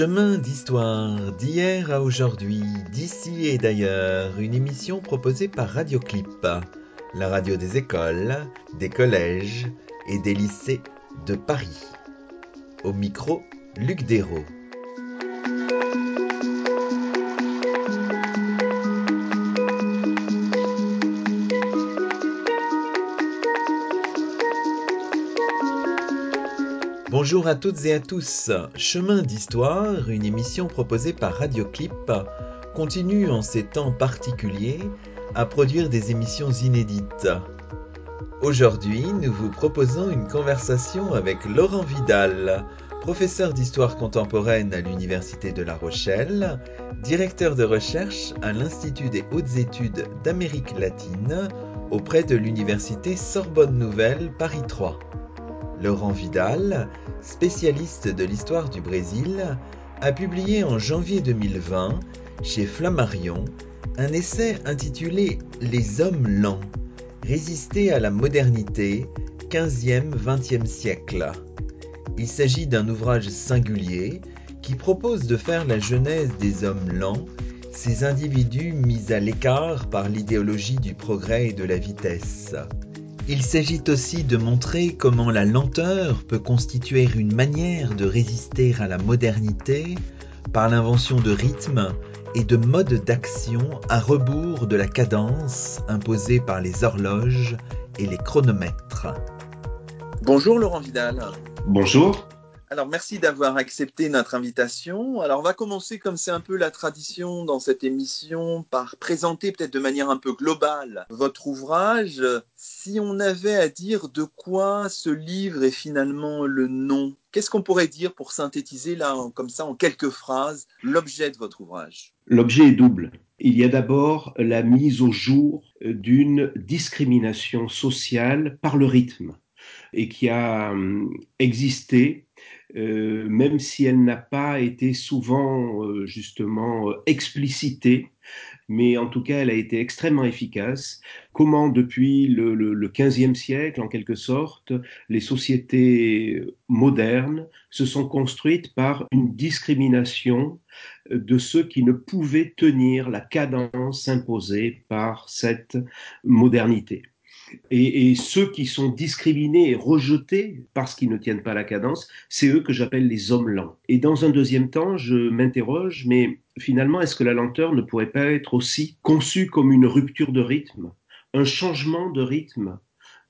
Chemin d'histoire d'hier à aujourd'hui, d'ici et d'ailleurs, une émission proposée par Radioclip, la radio des écoles, des collèges et des lycées de Paris. Au micro, Luc Dérault. Bonjour à toutes et à tous. Chemin d'histoire, une émission proposée par Radioclip, continue en ces temps particuliers à produire des émissions inédites. Aujourd'hui, nous vous proposons une conversation avec Laurent Vidal, professeur d'histoire contemporaine à l'Université de La Rochelle, directeur de recherche à l'Institut des hautes études d'Amérique latine auprès de l'Université Sorbonne Nouvelle Paris 3. Laurent Vidal, spécialiste de l'histoire du Brésil, a publié en janvier 2020 chez Flammarion un essai intitulé Les hommes lents, résister à la modernité, 15e-20e siècle. Il s'agit d'un ouvrage singulier qui propose de faire la genèse des hommes lents, ces individus mis à l'écart par l'idéologie du progrès et de la vitesse. Il s'agit aussi de montrer comment la lenteur peut constituer une manière de résister à la modernité par l'invention de rythmes et de modes d'action à rebours de la cadence imposée par les horloges et les chronomètres. Bonjour Laurent Vidal. Bonjour. Alors merci d'avoir accepté notre invitation. Alors on va commencer comme c'est un peu la tradition dans cette émission par présenter peut-être de manière un peu globale votre ouvrage. Si on avait à dire de quoi ce livre est finalement le nom, qu'est-ce qu'on pourrait dire pour synthétiser là comme ça en quelques phrases l'objet de votre ouvrage? L'objet est double. Il y a d'abord la mise au jour d'une discrimination sociale par le rythme et qui a hum, existé euh, même si elle n'a pas été souvent euh, justement euh, explicitée, mais en tout cas elle a été extrêmement efficace. Comment depuis le, le, le 15e siècle, en quelque sorte, les sociétés modernes se sont construites par une discrimination de ceux qui ne pouvaient tenir la cadence imposée par cette modernité? Et, ceux qui sont discriminés et rejetés parce qu'ils ne tiennent pas la cadence, c'est eux que j'appelle les hommes lents. Et dans un deuxième temps, je m'interroge, mais finalement, est-ce que la lenteur ne pourrait pas être aussi conçue comme une rupture de rythme, un changement de rythme,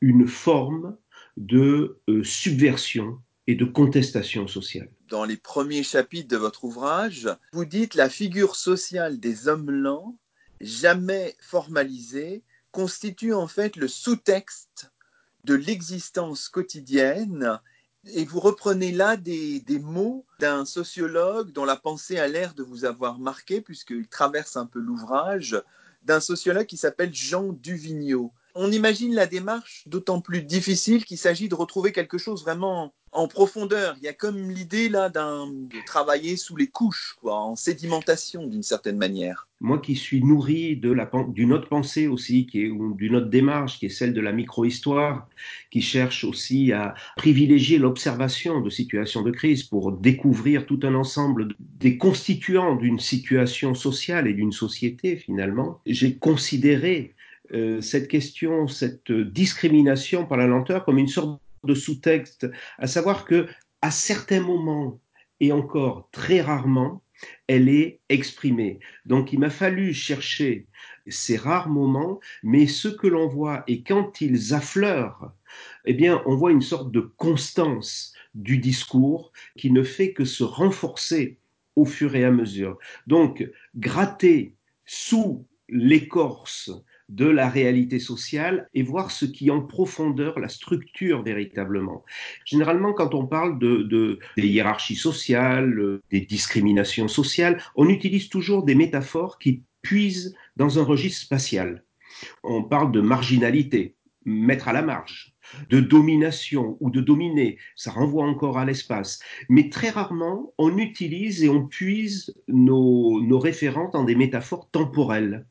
une forme de euh, subversion et de contestation sociale? Dans les premiers chapitres de votre ouvrage, vous dites la figure sociale des hommes lents, jamais formalisée, constitue en fait le sous-texte de l'existence quotidienne. Et vous reprenez là des, mots d'un sociologue dont la pensée a l'air de vous avoir marqué, puisqu'il traverse un peu l'ouvrage, d'un sociologue qui s'appelle Jean Duvigneau. On imagine la démarche d'autant plus difficile qu'il s'agit de retrouver quelque chose vraiment en profondeur. Il y a comme l'idée là d'un de travailler sous les couches, quoi, en sédimentation d'une certaine manière. Moi qui suis nourri d'une autre pensée aussi, est d'une autre démarche, qui est celle de la micro-histoire, qui cherche aussi à privilégier l'observation de situations de crise pour découvrir tout un ensemble des constituants d'une situation sociale et d'une société finalement. J'ai considéré euh, cette question, cette discrimination par la lenteur comme une sorte de sous-texte, à savoir que à certains moments et encore très rarement, elle est exprimée. Donc il m'a fallu chercher ces rares moments, mais ce que l'on voit et quand ils affleurent, eh bien on voit une sorte de constance du discours qui ne fait que se renforcer au fur et à mesure. Donc gratter sous l'écorce de la réalité sociale et voir ce qui en profondeur la structure véritablement. Généralement, quand on parle de, des hiérarchies sociales, des discriminations sociales, on utilise toujours des métaphores qui puisent dans un registre spatial. On parle de marginalité, mettre à la marge, de domination ou de dominer, ça renvoie encore à l'espace. Mais très rarement, on utilise et on puise nos, référents dans des métaphores temporelles,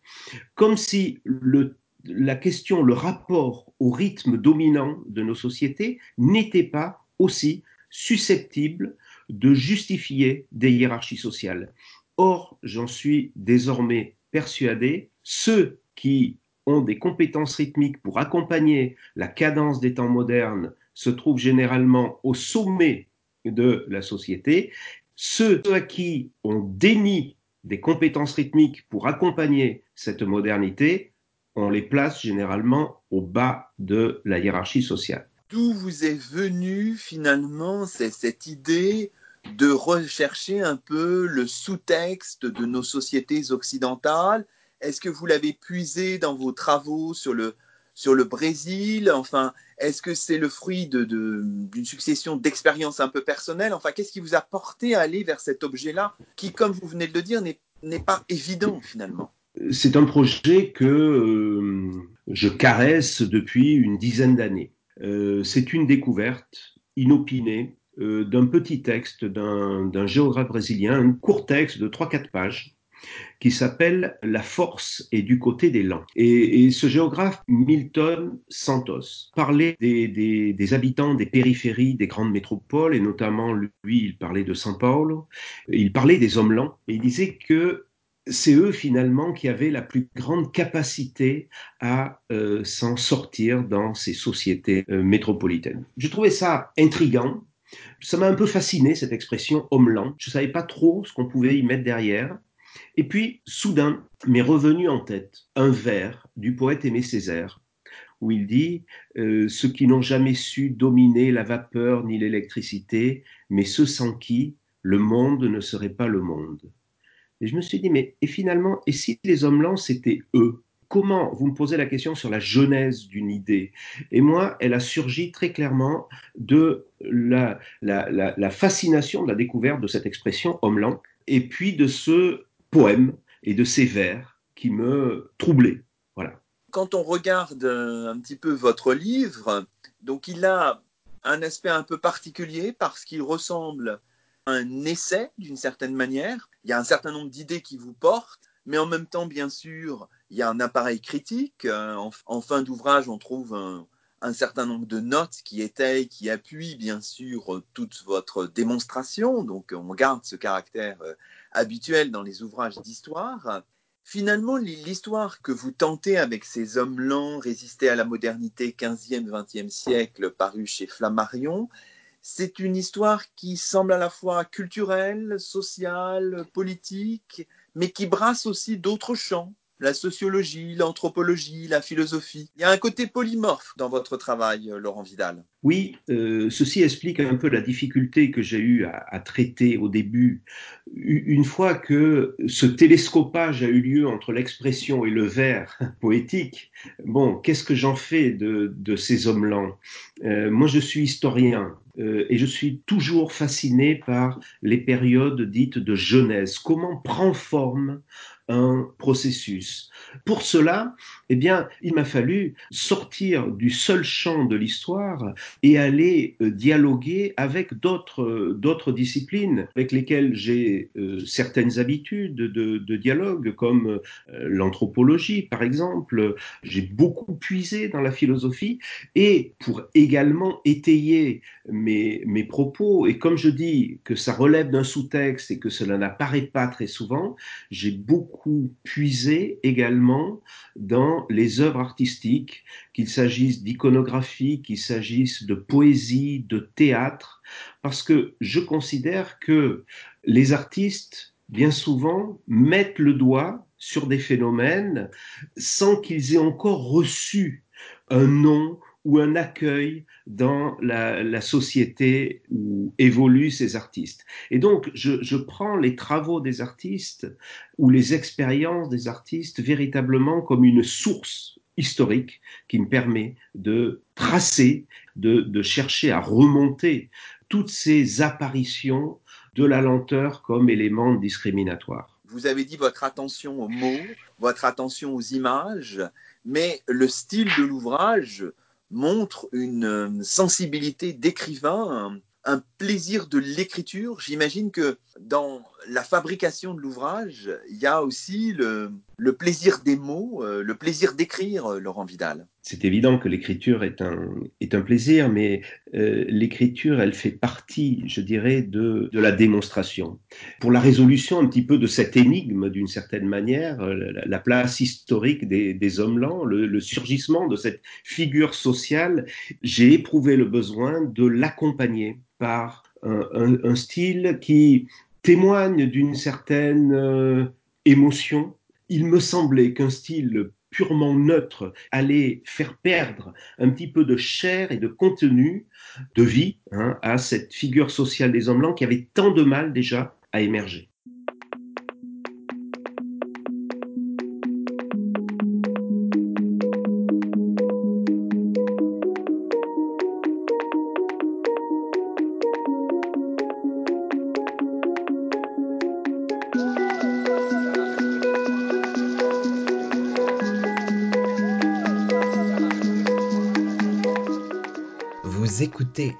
comme si le, la question, le rapport au rythme dominant de nos sociétés n'était pas aussi susceptible de justifier des hiérarchies sociales. Or, j'en suis désormais persuadé, ceux qui ont des compétences rythmiques pour accompagner la cadence des temps modernes se trouvent généralement au sommet de la société. Ceux à qui on dénie des compétences rythmiques pour accompagner cette modernité, on les place généralement au bas de la hiérarchie sociale. D'où vous est venue finalement cette idée de rechercher un peu le sous-texte de nos sociétés occidentales Est-ce que vous l'avez puisé dans vos travaux sur le, sur le Brésil? Enfin, est-ce que c'est le fruit d'une succession d'expériences un peu personnelles? Enfin, qu'est-ce qui vous a porté à aller vers cet objet-là, qui, comme vous venez de le dire, n'est pas évident finalement? C'est un projet que euh, je caresse depuis une dizaine d'années. Euh, c'est une découverte inopinée euh, d'un petit texte d'un géographe brésilien, un court texte de 3-4 pages, qui s'appelle La force est du côté des lents. Et, ce géographe, Milton Santos, parlait des, habitants des périphéries des grandes métropoles, et notamment, lui, il parlait de São Paulo, il parlait des hommes lents, et il disait que c'est eux finalement qui avaient la plus grande capacité à euh, s'en sortir dans ces sociétés euh, métropolitaines. Je trouvais ça intrigant. Ça m'a un peu fasciné cette expression homme lent. Je savais pas trop ce qu'on pouvait y mettre derrière. Et puis, soudain, m'est revenu en tête un vers du poète Aimé Césaire, où il dit euh, Ceux qui n'ont jamais su dominer la vapeur ni l'électricité, mais ceux sans qui le monde ne serait pas le monde. Et je me suis dit Mais et finalement, et si les hommes lents, c'était eux? Comment Vous me posez la question sur la genèse d'une idée. Et moi, elle a surgi très clairement de la, la, fascination de la découverte de cette expression homme lent, et puis de ce poèmes et de ces vers qui me troublaient. Voilà. Quand on regarde euh, un petit peu votre livre, donc il a un aspect un peu particulier parce qu'il ressemble à un essai d'une certaine manière. Il y a un certain nombre d'idées qui vous portent, mais en même temps, bien sûr, il y a un appareil critique. Euh, en, fin d'ouvrage, on trouve un, un, certain nombre de notes qui étayent, qui appuient, bien sûr, toute votre démonstration. Donc, on garde ce caractère euh, habituel dans les ouvrages d'histoire. Finalement, l'histoire que vous tentez avec ces hommes lents résistés à la modernité 15e, 20e siècle, paru chez Flammarion, c'est une histoire qui semble à la fois culturelle, sociale, politique, mais qui brasse aussi d'autres champs, la sociologie, l'anthropologie, la philosophie. Il y a un côté polymorphe dans votre travail, euh, Laurent Vidal. Oui, euh, ceci explique un peu la difficulté que j'ai eu à, traiter au début. Une fois que ce télescopage a eu lieu entre l'expression et le vers poétique, bon, qu'est-ce que j'en fais de, ces hommes lents euh, Moi, je suis historien et je suis toujours fasciné par les périodes dites de jeunesse. Comment prend forme un processus. Pour cela, eh bien, il m'a fallu sortir du seul champ de l'histoire et aller euh, dialoguer avec d'autres d'autres disciplines avec lesquelles j'ai euh, certaines habitudes de, dialogue, comme euh, l'anthropologie, par exemple. J'ai beaucoup puisé dans la philosophie et pour également étayer mes, mes propos, et comme je dis que ça relève d'un sous-texte et que cela n'apparaît pas très souvent, j'ai beaucoup puisé également dans les œuvres artistiques, qu'il s'agisse d'iconographie, qu'il s'agisse de poésie, de théâtre, parce que je considère que les artistes, bien souvent, mettent le doigt sur des phénomènes sans qu'ils aient encore reçu un nom ou un accueil dans la, société où évoluent ces artistes. Et donc, je, prends les travaux des artistes ou les expériences des artistes véritablement comme une source historique qui me permet de tracer, de, de chercher à remonter toutes ces apparitions de la lenteur comme élément discriminatoire. Vous avez dit votre attention aux mots, votre attention aux images, mais le style de l'ouvrage montre une euh, sensibilité d'écrivain, un, plaisir de l'écriture. J'imagine que dans la fabrication de l'ouvrage, il y a aussi le, plaisir des mots, euh, le plaisir d'écrire, euh, Laurent Vidal. C'est évident que l'écriture est un, plaisir, mais euh, l'écriture, elle fait partie, je dirais, de, la démonstration. Pour la résolution un petit peu de cette énigme, d'une certaine manière, la, place historique des, hommes lents, le, surgissement de cette figure sociale, j'ai éprouvé le besoin de l'accompagner par un, style qui témoigne d'une certaine euh, émotion. Il me semblait qu'un style purement neutre allait faire perdre un petit peu de chair et de contenu, de vie, hein, à cette figure sociale des hommes blancs qui avait tant de mal déjà à émerger.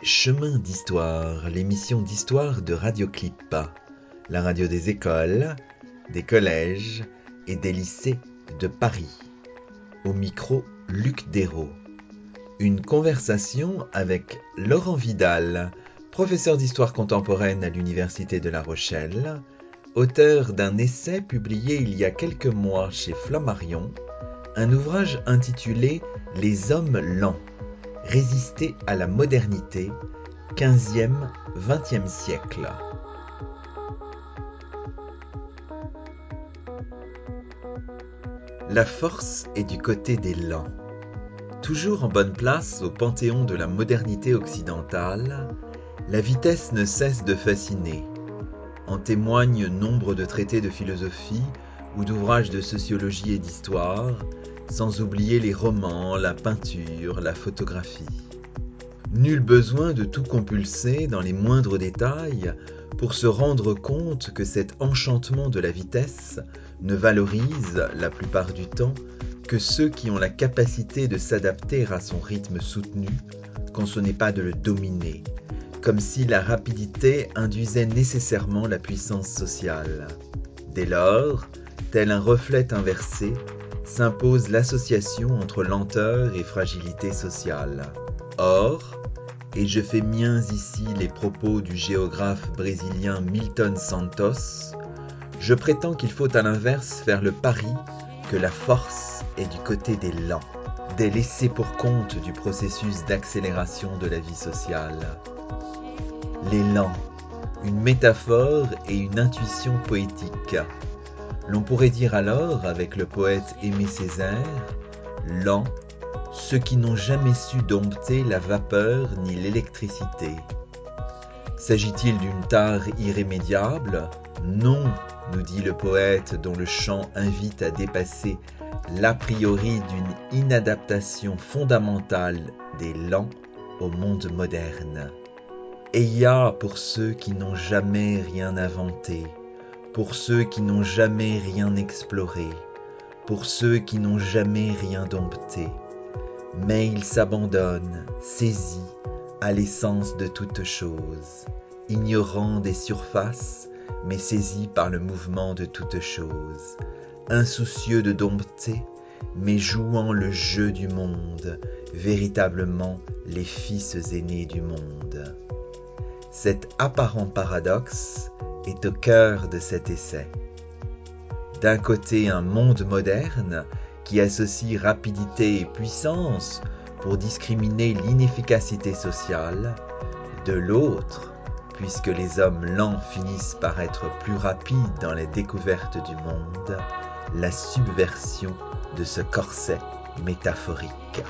Chemin d'Histoire, l'émission d'histoire de Radioclip, la radio des écoles, des collèges et des lycées de Paris. Au micro, Luc Dérault. Une conversation avec Laurent Vidal, professeur d'histoire contemporaine à l'Université de La Rochelle, auteur d'un essai publié il y a quelques mois chez Flammarion, un ouvrage intitulé Les hommes lents résister à la modernité 15e, 20e siècle. La force est du côté des lents. Toujours en bonne place au panthéon de la modernité occidentale, la vitesse ne cesse de fasciner. En témoignent nombre de traités de philosophie ou d'ouvrages de sociologie et d'histoire, sans oublier les romans, la peinture, la photographie. Nul besoin de tout compulser dans les moindres détails pour se rendre compte que cet enchantement de la vitesse ne valorise, la plupart du temps, que ceux qui ont la capacité de s'adapter à son rythme soutenu, quand ce n'est pas de le dominer, comme si la rapidité induisait nécessairement la puissance sociale. Dès lors, tel un reflet inversé, s'impose l'association entre lenteur et fragilité sociale. Or, et je fais miens ici les propos du géographe brésilien Milton Santos, je prétends qu'il faut à l'inverse faire le pari que la force est du côté des lents, des laissés pour compte du processus d'accélération de la vie sociale. Les lents, une métaphore et une intuition poétique l'on pourrait dire alors, avec le poète Aimé Césaire, lents, ceux qui n'ont jamais su dompter la vapeur ni l'électricité. S'agit-il d'une tare irrémédiable? Non, nous dit le poète dont le chant invite à dépasser l'a priori d'une inadaptation fondamentale des lents au monde moderne. Et y a pour ceux qui n'ont jamais rien inventé, pour ceux qui n'ont jamais rien exploré, pour ceux qui n'ont jamais rien dompté. Mais ils s'abandonnent, saisis, à l'essence de toute chose, ignorants des surfaces, mais saisis par le mouvement de toute chose, insoucieux de dompter, mais jouant le jeu du monde, véritablement les fils aînés du monde. Cet apparent paradoxe est au cœur de cet essai. D'un côté, un monde moderne qui associe rapidité et puissance pour discriminer l'inefficacité sociale, de l'autre, puisque les hommes lents finissent par être plus rapides dans les découvertes du monde, la subversion de ce corset métaphorique.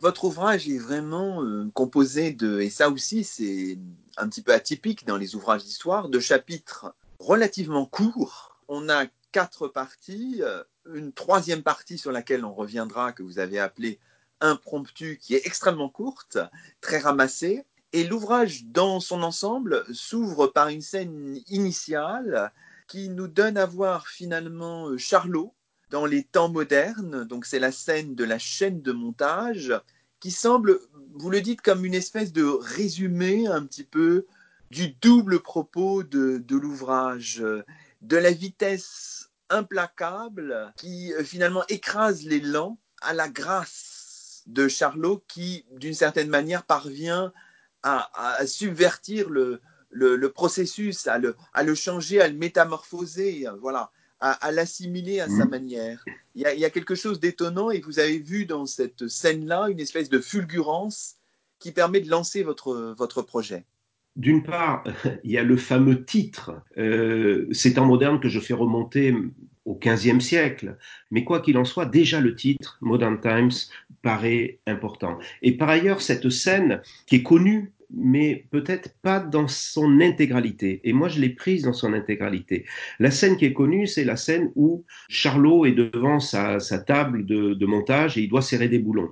Votre ouvrage est vraiment euh, composé de, et ça aussi c'est un petit peu atypique dans les ouvrages d'histoire, de chapitres relativement courts. On a quatre parties, euh, une troisième partie sur laquelle on reviendra, que vous avez appelée impromptu, qui est extrêmement courte, très ramassée. Et l'ouvrage dans son ensemble s'ouvre par une scène initiale qui nous donne à voir finalement Charlot dans les temps modernes. Donc c'est la scène de la chaîne de montage qui semble, vous le dites, comme une espèce de résumé un petit peu du double propos de, l'ouvrage, de la vitesse implacable qui euh, finalement écrase lents à la grâce de Charlot qui, d'une certaine manière, parvient à, subvertir le, processus, à le, à le changer, à le métamorphoser, voilà, à, à l'assimiler à sa mmh. manière. Il y, a, il y, a, quelque chose d'étonnant et vous avez vu dans cette scène-là une espèce de fulgurance qui permet de lancer votre, votre projet. D'une part, il y a le fameux titre. Euh, c'est en moderne que je fais remonter au XVe siècle. Mais quoi qu'il en soit, déjà le titre, Modern Times, paraît important. Et par ailleurs, cette scène qui est connue mais peut-être pas dans son intégralité. Et moi, je l'ai prise dans son intégralité. La scène qui est connue, c'est la scène où Charlot est devant sa, table de, montage et il doit serrer des boulons.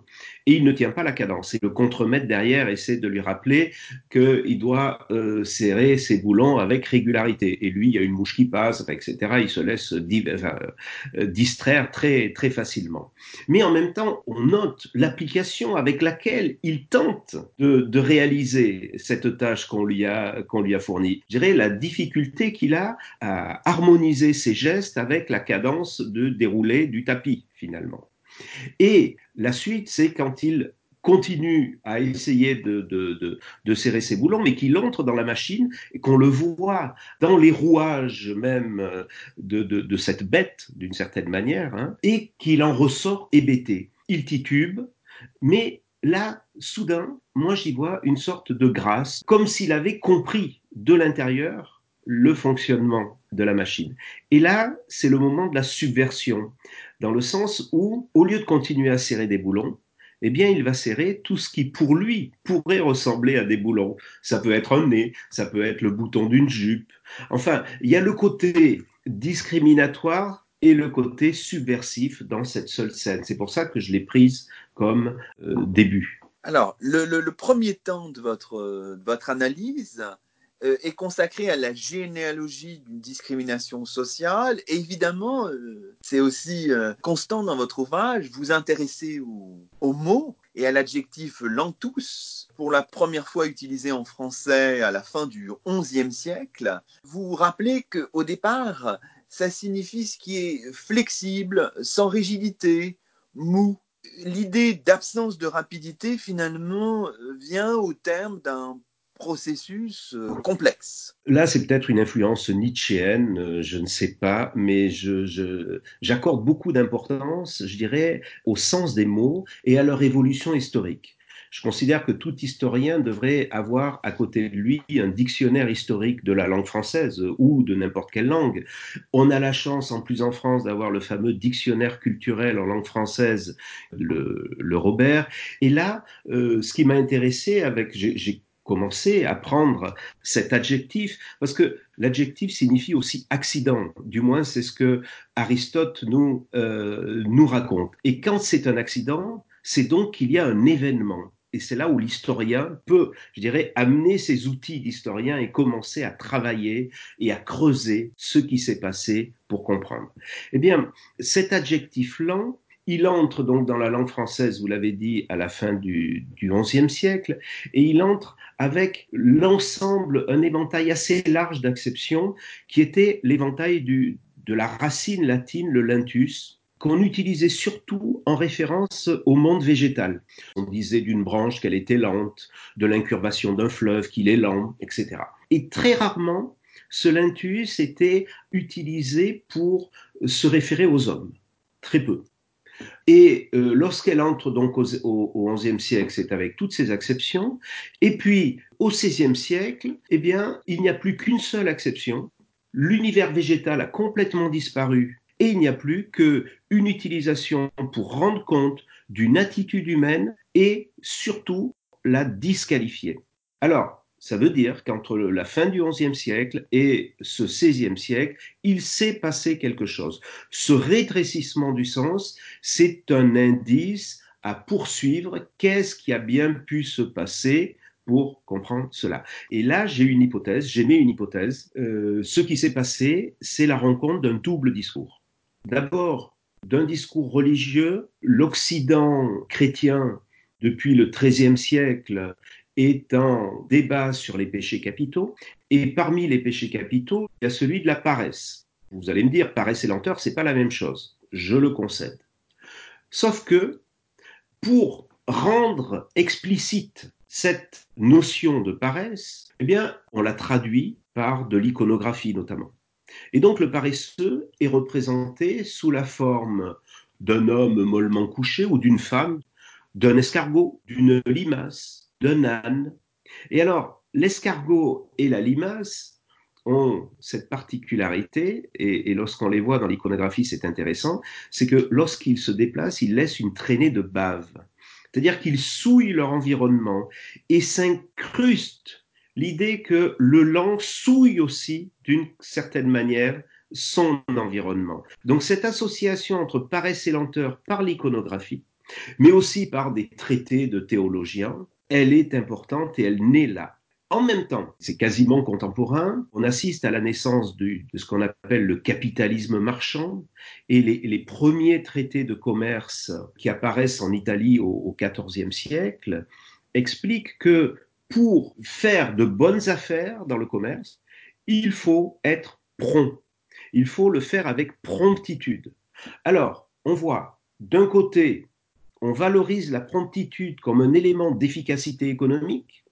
Et il ne tient pas la cadence. Et le contremaître derrière essaie de lui rappeler qu'il doit euh, serrer ses boulons avec régularité. Et lui, il y a une mouche qui passe, etc. Il se laisse euh, distraire très, très facilement. Mais en même temps, on note l'application avec laquelle il tente de, de réaliser cette tâche qu'on lui a qu'on lui a fournie. Je dirais la difficulté qu'il a à harmoniser ses gestes avec la cadence de déroulé du tapis finalement. Et la suite, c'est quand il continue à essayer de, serrer ses boulons, mais qu'il entre dans la machine et qu'on le voit dans les rouages même de, de cette bête, d'une certaine manière, hein, et qu'il en ressort hébété. Il titube, mais là, soudain, moi j'y vois une sorte de grâce, comme s'il avait compris de l'intérieur le fonctionnement de la machine. Et là, c'est le moment de la subversion, dans le sens où, au lieu de continuer à serrer des boulons, eh bien, il va serrer tout ce qui, pour lui, pourrait ressembler à des boulons. Ça peut être un nez, ça peut être le bouton d'une jupe. Enfin, il y a le côté discriminatoire et le côté subversif dans cette seule scène. C'est pour ça que je l'ai prise comme euh, début. Alors, le, premier temps de votre, de votre analyse euh, est consacré à la généalogie d'une discrimination sociale. Et évidemment, euh, c'est aussi euh, constant dans votre ouvrage, vous intéressez au mots et à l'adjectif lentus, pour la première fois utilisé en français à la fin du XIe siècle. Vous rappelez qu'au départ, ça signifie ce qui est flexible, sans rigidité, mou. L'idée d'absence de rapidité, finalement, vient au terme d'un processus euh, complexe. Là, c'est peut-être une influence nietzschéenne, euh, je ne sais pas, mais j'accorde je, beaucoup d'importance, je dirais, au sens des mots et à leur évolution historique. Je considère que tout historien devrait avoir à côté de lui un dictionnaire historique de la langue française ou de n'importe quelle langue. On a la chance, en plus en France, d'avoir le fameux dictionnaire culturel en langue française, le, le Robert. Et là, euh, ce qui m'a intéressé avec, j'ai commencé à prendre cet adjectif, parce que l'adjectif signifie aussi accident, du moins c'est ce que Aristote nous, euh, nous raconte. Et quand c'est un accident, c'est donc qu'il y a un événement. Et c'est là où l'historien peut, je dirais, amener ses outils d'historien et commencer à travailler et à creuser ce qui s'est passé pour comprendre. Eh bien, cet adjectif lent, il entre donc dans la langue française, vous l'avez dit, à la fin du, XIe siècle, et il entre avec l'ensemble, un éventail assez large d'acceptions, qui était l'éventail de la racine latine, le lentus, qu'on utilisait surtout en référence au monde végétal. On disait d'une branche qu'elle était lente, de l'incurvation d'un fleuve qu'il est lent, etc. Et très rarement, ce lentus était utilisé pour se référer aux hommes. Très peu. Et euh, lorsqu'elle entre donc au, au, XIe siècle, c'est avec toutes ces acceptions. Et puis au XVIe siècle, eh bien, il n'y a plus qu'une seule acception. L'univers végétal a complètement disparu et il n'y a plus qu'une utilisation pour rendre compte d'une attitude humaine et surtout la disqualifier. Alors, ça veut dire qu'entre la fin du XIe siècle et ce XVIe siècle, il s'est passé quelque chose. Ce rétrécissement du sens, c'est un indice à poursuivre. Qu'est-ce qui a bien pu se passer pour comprendre cela? Et là, j'ai une hypothèse, j'ai mis une hypothèse. Euh, ce qui s'est passé, c'est la rencontre d'un double discours. D'abord, d'un discours religieux, l'Occident chrétien, depuis le XIIIe siècle, est un débat sur les péchés capitaux. Et parmi les péchés capitaux, il y a celui de la paresse. Vous allez me dire, paresse et lenteur, c'est pas la même chose. Je le concède. Sauf que, pour rendre explicite cette notion de paresse, eh on la traduit par de l'iconographie notamment. Et donc le paresseux est représenté sous la forme d'un homme mollement couché ou d'une femme, d'un escargot, d'une limace, d'un âne. Et alors, l'escargot et la limace ont cette particularité, et, lorsqu'on les voit dans l'iconographie, c'est intéressant, c'est que lorsqu'ils se déplacent, ils laissent une traînée de bave. C'est-à-dire qu'ils souillent leur environnement et s'incrustent l'idée que le lent souille aussi, d'une certaine manière, son environnement. Donc cette association entre paresse et lenteur par l'iconographie, mais aussi par des traités de théologiens, elle est importante et elle naît là. En même temps, c'est quasiment contemporain, on assiste à la naissance de, ce qu'on appelle le capitalisme marchand et les, premiers traités de commerce qui apparaissent en Italie au XIVe siècle expliquent que pour faire de bonnes affaires dans le commerce, il faut être prompt. Il faut le faire avec promptitude. Alors, on voit d'un côté, on valorise la promptitude comme un élément d'efficacité économique.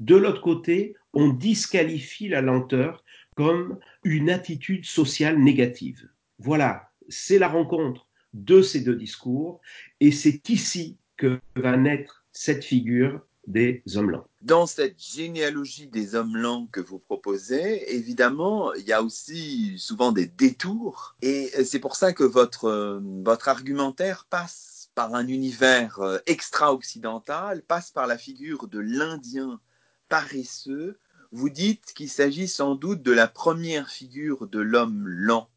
De l'autre côté, on disqualifie la lenteur comme une attitude sociale négative. Voilà, c'est la rencontre de ces deux discours et c'est ici que va naître cette figure des hommes lents. Dans cette généalogie des hommes lents que vous proposez, évidemment, il y a aussi souvent des détours. Et c'est pour ça que votre, votre argumentaire passe par un univers euh, extra-occidental, passe par la figure de l'Indien paresseux. Vous dites qu'il s'agit sans doute de la première figure de l'homme lent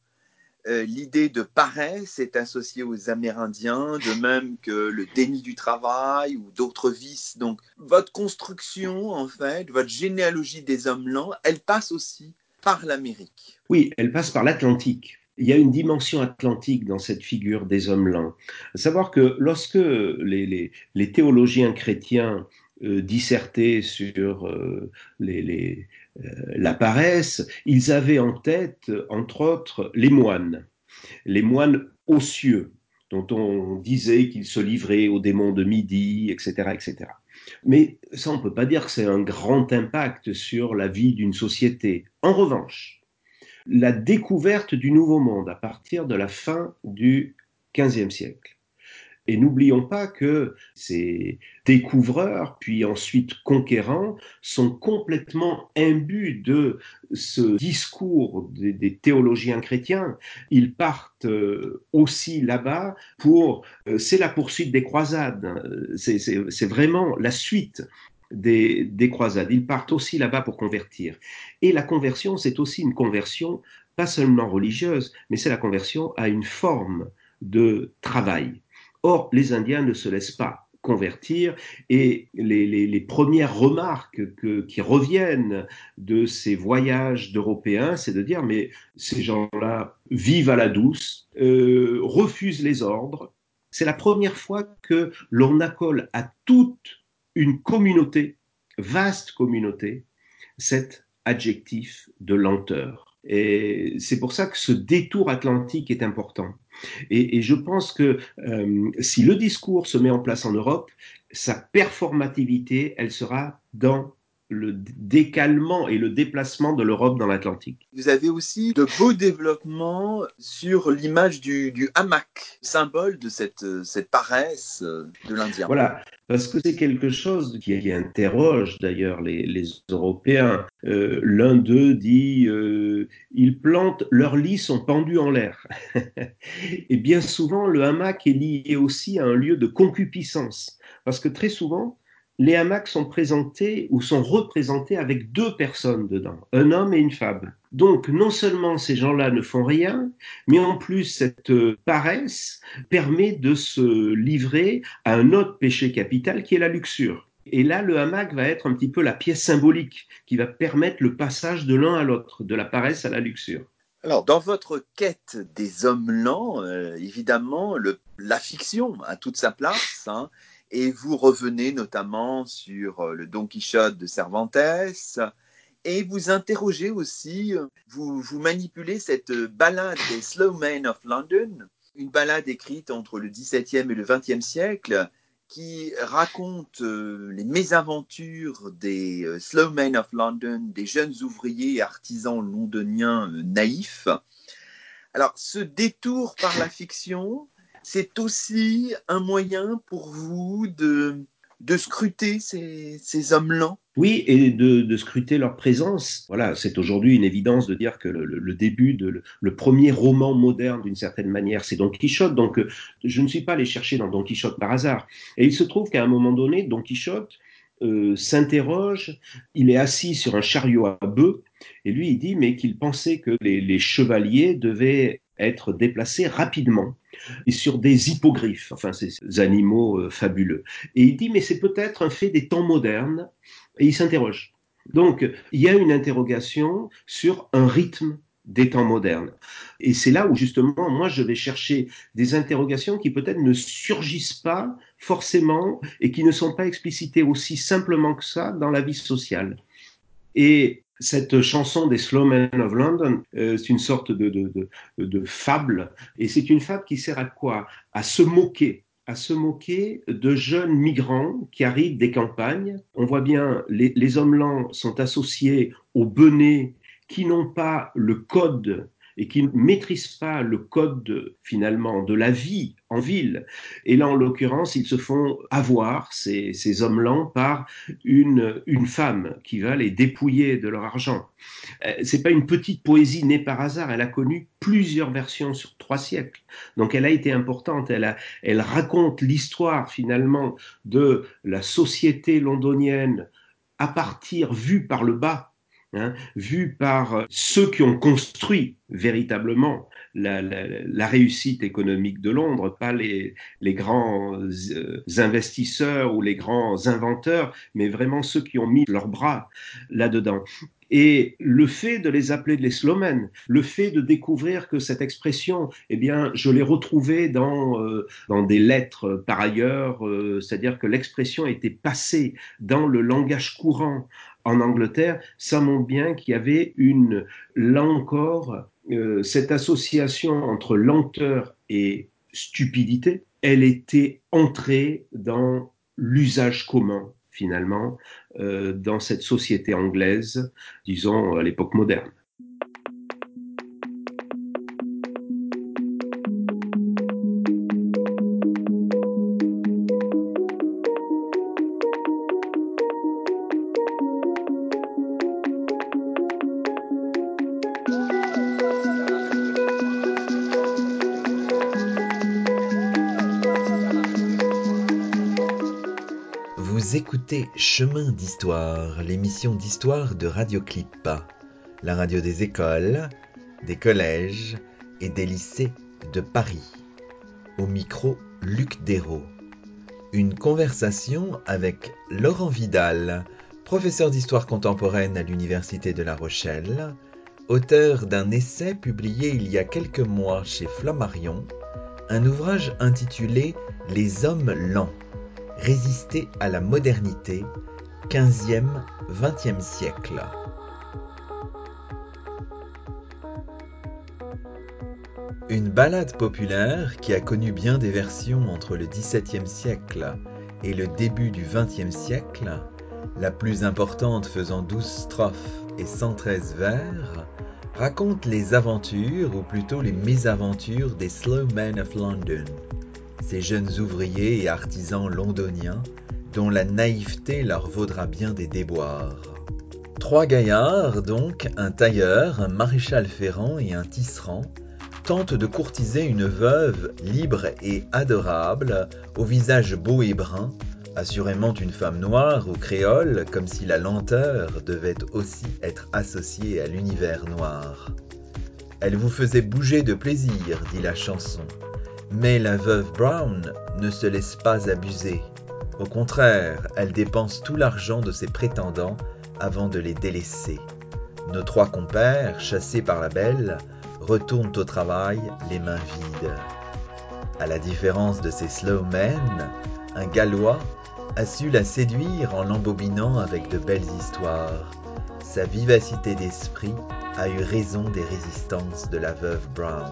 euh, l'idée de paresse est associée aux Amérindiens, de même que le déni du travail ou d'autres vices. Donc, votre construction, en fait, votre généalogie des hommes lents, elle passe aussi par l'Amérique. Oui, elle passe par l'Atlantique. Il y a une dimension atlantique dans cette figure des hommes lents. À savoir que lorsque les, théologiens chrétiens euh, dissertaient sur euh, les, euh, la paresse, ils avaient en tête, entre autres, les moines, les moines ossieux, dont on disait qu'ils se livraient aux démons de midi, etc., etc. Mais ça, on ne peut pas dire que c'est un grand impact sur la vie d'une société. En revanche, la découverte du Nouveau Monde à partir de la fin du XVe siècle et n'oublions pas que ces découvreurs, puis ensuite conquérants, sont complètement imbus de ce discours des, théologiens chrétiens. Ils partent euh, aussi là-bas pour... Euh, c'est la poursuite des croisades, c'est vraiment la suite des, des, croisades. Ils partent aussi là-bas pour convertir. Et la conversion, c'est aussi une conversion pas seulement religieuse, mais c'est la conversion à une forme de travail. Or, les Indiens ne se laissent pas convertir et les, premières remarques qui reviennent de ces voyages d'Européens, c'est de dire mais ces gens-là vivent à la douce, euh, refusent les ordres. C'est la première fois que l'on accole à toute une communauté, vaste communauté, cet adjectif de lenteur. Et c'est pour ça que ce détour atlantique est important. Et, je pense que euh, si le discours se met en place en Europe, sa performativité, elle sera dans le décalement et le déplacement de l'Europe dans l'Atlantique. Vous avez aussi de beaux développements sur l'image du, hamac, symbole de cette, cette paresse de l'Indien. Voilà, parce que c'est quelque chose qui, interroge d'ailleurs les, Européens. Euh, l'un d'eux dit euh, ils plantent leurs lits sont pendus en l'air. et bien souvent, le hamac est lié aussi à un lieu de concupiscence, parce que très souvent, les hamacs sont présentés ou sont représentés avec deux personnes dedans, un homme et une femme. Donc non seulement ces gens-là ne font rien, mais en plus cette paresse permet de se livrer à un autre péché capital qui est la luxure. Et là, le hamac va être un petit peu la pièce symbolique qui va permettre le passage de l'un à l'autre, de la paresse à la luxure. Alors, dans votre quête des hommes lents, euh, évidemment, la fiction a toute sa place. Hein, Et vous revenez notamment sur le Don Quichotte de Cervantes, et vous interrogez aussi, vous, vous manipulez cette ballade des Slow Men of London, une ballade écrite entre le XVIIe et le XXe siècle qui raconte euh, les mésaventures des euh, Slow Men of London, des jeunes ouvriers et artisans londoniens euh, naïfs. Alors, ce détour par la fiction, c'est aussi un moyen pour vous de de scruter ces, hommes lents oui, et de, scruter leur présence. Voilà, c'est aujourd'hui une évidence de dire que le, début de le, premier roman moderne, d'une certaine manière, c'est Don Quichotte. Donc, euh, je ne suis pas allé chercher dans Don Quichotte par hasard. Et il se trouve qu'à un moment donné, Don Quichotte euh, s'interroge. Il est assis sur un chariot à bœufs, et lui, il dit mais qu'il pensait que les chevaliers devaient être déplacés rapidement et sur des hippogriffes, enfin ces animaux euh, fabuleux. Et il dit, mais c'est peut-être un fait des temps modernes, et il s'interroge. Donc, il y a une interrogation sur un rythme des temps modernes. Et c'est là où justement, moi, je vais chercher des interrogations qui peut-être ne surgissent pas forcément et qui ne sont pas explicitées aussi simplement que ça dans la vie sociale. Et cette chanson des Slow Men of London, euh, c'est une sorte de, fable, et c'est une fable qui sert à quoi? À se moquer. À se moquer de jeunes migrants qui arrivent des campagnes. On voit bien, les, les hommes lents sont associés aux benets qui n'ont pas le code et qui ne maîtrisent pas le code finalement de la vie en ville. Et là, en l'occurrence, ils se font avoir, ces, ces hommes lents, par une, une femme qui va les dépouiller de leur argent. Euh, c'est pas une petite poésie née par hasard, elle a connu plusieurs versions sur trois siècles. Donc elle a été importante, elle, elle raconte l'histoire finalement de la société londonienne à partir vue par le bas Hein, vu par euh, ceux qui ont construit véritablement la, réussite économique de Londres, pas les, grands euh, investisseurs ou les grands inventeurs, mais vraiment ceux qui ont mis leurs bras là-dedans. Et le fait de les appeler les slowmen, le fait de découvrir que cette expression, eh bien, je l'ai retrouvée dans, euh, dans des lettres par ailleurs, c'est-à-dire que l'expression était passée dans le langage courant en Angleterre, ça montre bien qu'il y avait une, là encore, euh, cette association entre lenteur et stupidité, elle était entrée dans l'usage commun, finalement, euh, dans cette société anglaise, disons, à l'époque moderne. Chemin d'Histoire, l'émission d'histoire de Radioclip, la radio des écoles, des collèges et des lycées de Paris. Au micro, Luc Dérault. Une conversation avec Laurent Vidal, professeur d'histoire contemporaine à l'Université de La Rochelle, auteur d'un essai publié il y a quelques mois chez Flammarion, un ouvrage intitulé Les hommes lents résister à la modernité, 15e, 20e siècle. Une ballade populaire qui a connu bien des versions entre le XVIIe siècle et le début du XXe siècle, la plus importante faisant 12 strophes et 113 vers, raconte les aventures ou plutôt les mésaventures des Slow Men of London, ces jeunes ouvriers et artisans londoniens dont la naïveté leur vaudra bien des déboires. Trois gaillards, donc, un tailleur, un maréchal ferrant et un tisserand, tentent de courtiser une veuve libre et adorable, au visage beau et brun, assurément une femme noire ou créole, comme si la lenteur devait aussi être associée à l'univers noir. Elle vous faisait bouger de plaisir, dit la chanson. Mais la veuve Brown ne se laisse pas abuser. Au contraire, elle dépense tout l'argent de ses prétendants avant de les délaisser. Nos trois compères, chassés par la belle, retournent au travail les mains vides. À la différence de ces slow men, un Gallois, a su la séduire en l'embobinant avec de belles histoires. Sa vivacité d'esprit a eu raison des résistances de la veuve Brown.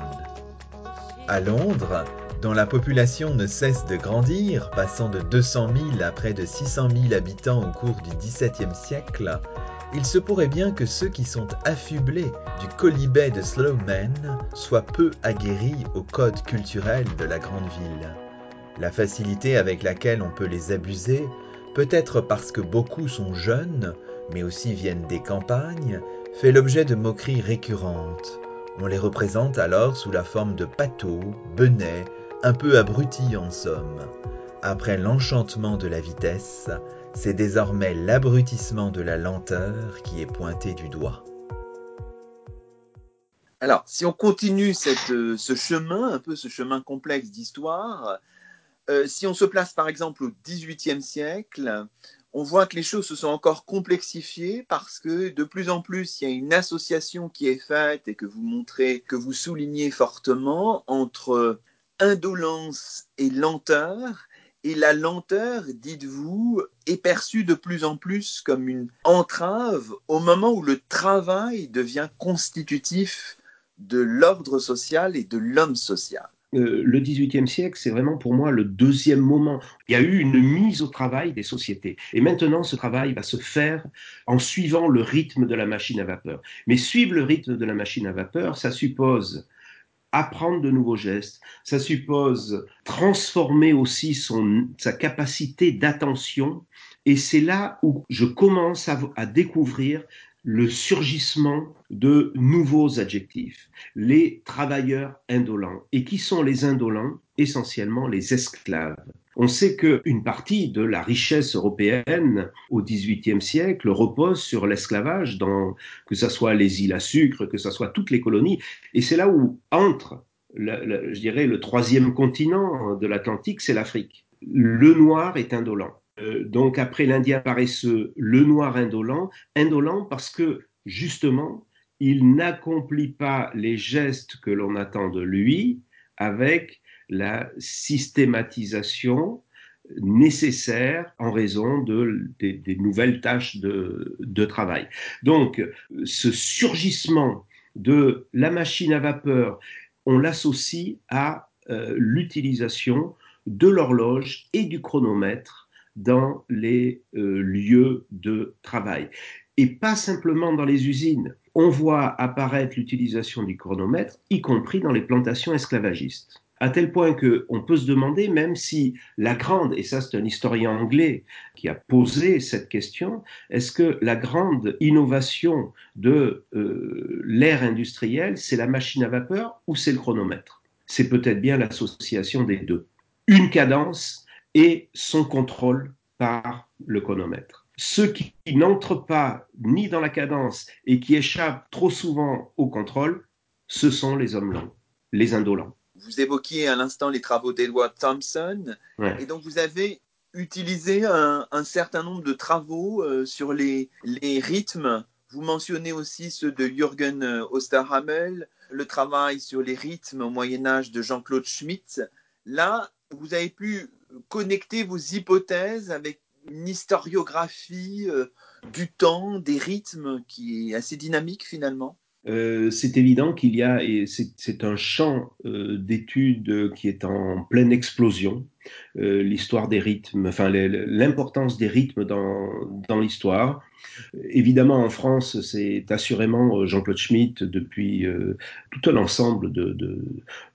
À Londres, dont la population ne cesse de grandir, passant de 200 000 à près de 600 000 habitants au cours du XVIIe siècle, il se pourrait bien que ceux qui sont affublés du colibet de Slowman soient peu aguerris au code culturel de la grande ville. La facilité avec laquelle on peut les abuser, peut-être parce que beaucoup sont jeunes, mais aussi viennent des campagnes, fait l'objet de moqueries récurrentes. On les représente alors sous la forme de pâteaux, benets, un peu abrutis en somme. Après l'enchantement de la vitesse, c'est désormais l'abrutissement de la lenteur qui est pointé du doigt. Alors, si on continue euh, ce chemin, un peu ce chemin complexe d'histoire, euh, si on se place par exemple au XVIIIe siècle, on voit que les choses se sont encore complexifiées parce que de plus en plus, il y a une association qui est faite et que vous montrez, que vous soulignez fortement entre indolence et lenteur. Et la lenteur, dites-vous, est perçue de plus en plus comme une entrave au moment où le travail devient constitutif de l'ordre social et de l'homme social. Euh, le XVIIIe siècle, c'est vraiment pour moi le deuxième moment. Il y a eu une mise au travail des sociétés. Et maintenant, ce travail va se faire en suivant le rythme de la machine à vapeur. Mais suivre le rythme de la machine à vapeur, ça suppose apprendre de nouveaux gestes, ça suppose transformer aussi son, sa capacité d'attention. Et c'est là où je commence à, à découvrir le surgissement de nouveaux adjectifs, les travailleurs indolents. Et qui sont les indolents? Essentiellement les esclaves. On sait qu'une partie de la richesse européenne au XVIIIe siècle repose sur l'esclavage, que ce soit les îles à sucre, que ce soit toutes les colonies. Et c'est là où entre, je dirais, le troisième continent de l'Atlantique, c'est l'Afrique. Le noir est indolent. Euh, donc après l'Indien paresseux, le noir indolent, indolent parce que justement, il n'accomplit pas les gestes que l'on attend de lui avec la systématisation nécessaire en raison de, des, nouvelles tâches de, de, travail. Donc, ce surgissement de la machine à vapeur, on l'associe à euh, l'utilisation de l'horloge et du chronomètre dans les euh, lieux de travail. Et pas simplement dans les usines. On voit apparaître l'utilisation du chronomètre, y compris dans les plantations esclavagistes. À tel point qu'on peut se demander, même si la grande, et ça c'est un historien anglais qui a posé cette question, est-ce que la grande innovation de euh, l'ère industrielle, c'est la machine à vapeur ou c'est le chronomètre? C'est peut-être bien l'association des deux. Une cadence et son contrôle par le chronomètre. Ceux qui n'entrent pas ni dans la cadence et qui échappent trop souvent au contrôle, ce sont les hommes lents, les indolents. Vous évoquiez à l'instant les travaux d'Edward Thompson, et donc vous avez utilisé un, certain nombre de travaux euh, sur les, les rythmes. Vous mentionnez aussi ceux de Jürgen Osterhammel, le travail sur les rythmes au Moyen Âge de Jean-Claude Schmitt. Là, vous avez pu connecter vos hypothèses avec une historiographie euh, du temps, des rythmes qui est assez dynamique finalement? Euh, c'est évident qu'il y a, et c'est un champ euh, d'études qui est en pleine explosion, l'histoire des rythmes, enfin l'importance des rythmes dans, dans l'histoire. Évidemment, en France, c'est assurément euh, Jean-Claude Schmitt depuis euh, tout un ensemble de,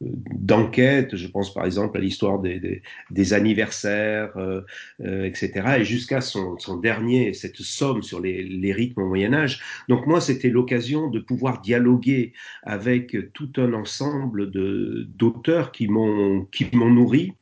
d'enquêtes. Je pense par exemple à l'histoire des, des, anniversaires, euh, etc. Et jusqu'à son, son, dernier, cette somme sur les, les rythmes au Moyen Âge. Donc moi, c'était l'occasion de pouvoir dialoguer avec tout un ensemble d'auteurs qui m'ont nourri